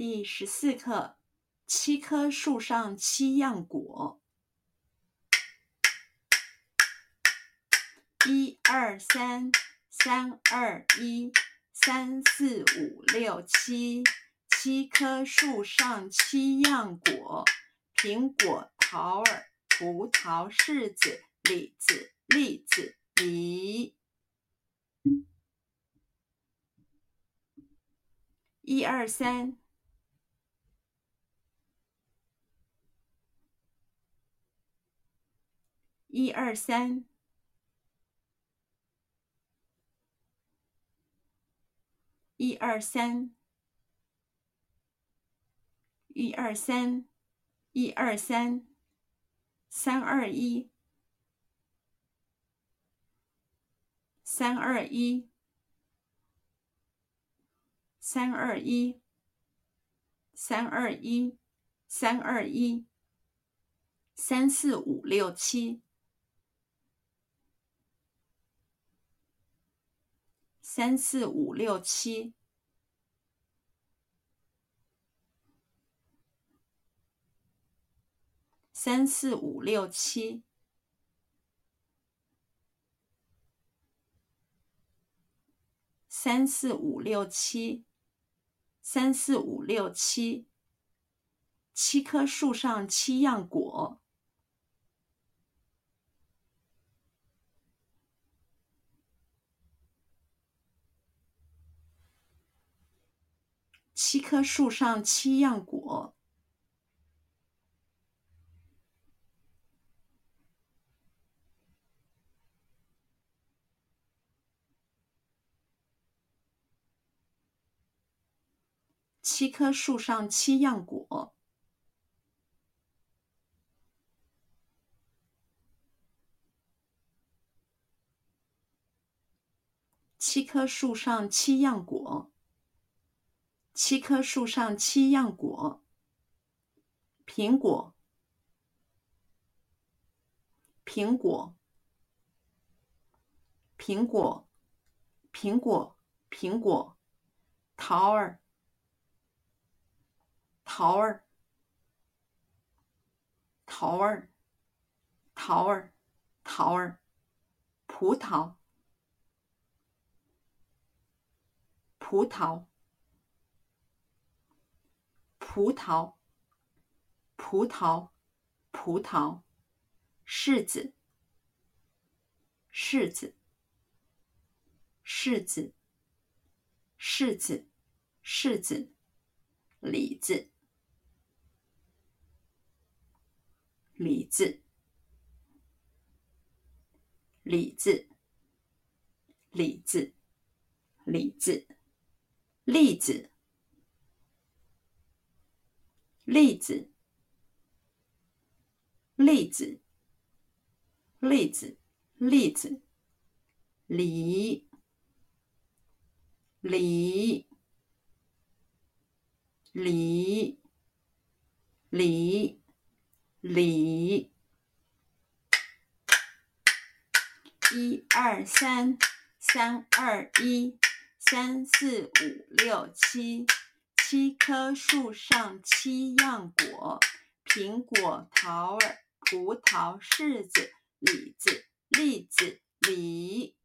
第十四课：七棵树上七样果。一二三，三二一，三四五六七，七棵树上七样果：苹果、桃儿、葡萄、柿子、李子、栗子、梨。一二三，一二三，一二三，一二三，一二三，三二一，三二一。三二一，三二一，三二一，三四五六七，三四五六七，三四五六七，三四五六七。三四五六七，七棵树上七样果。七棵树上七样果。七棵树上七样果。七棵树上七样果。七棵树上七样果。苹果，苹果，苹果，苹果，苹果，桃儿。桃儿，桃儿，桃儿，桃儿，葡萄，葡萄，葡萄，葡萄，葡萄，柿子，柿子，柿子，柿子，柿子，李子。李子，李子，李子，李子，栗子，栗子，栗子，栗子，栗子，梨，梨，梨，梨。梨，一二三，三二一，三四五六七，七棵树上七样果：苹果、桃儿、葡萄、柿子、李子、栗子、梨。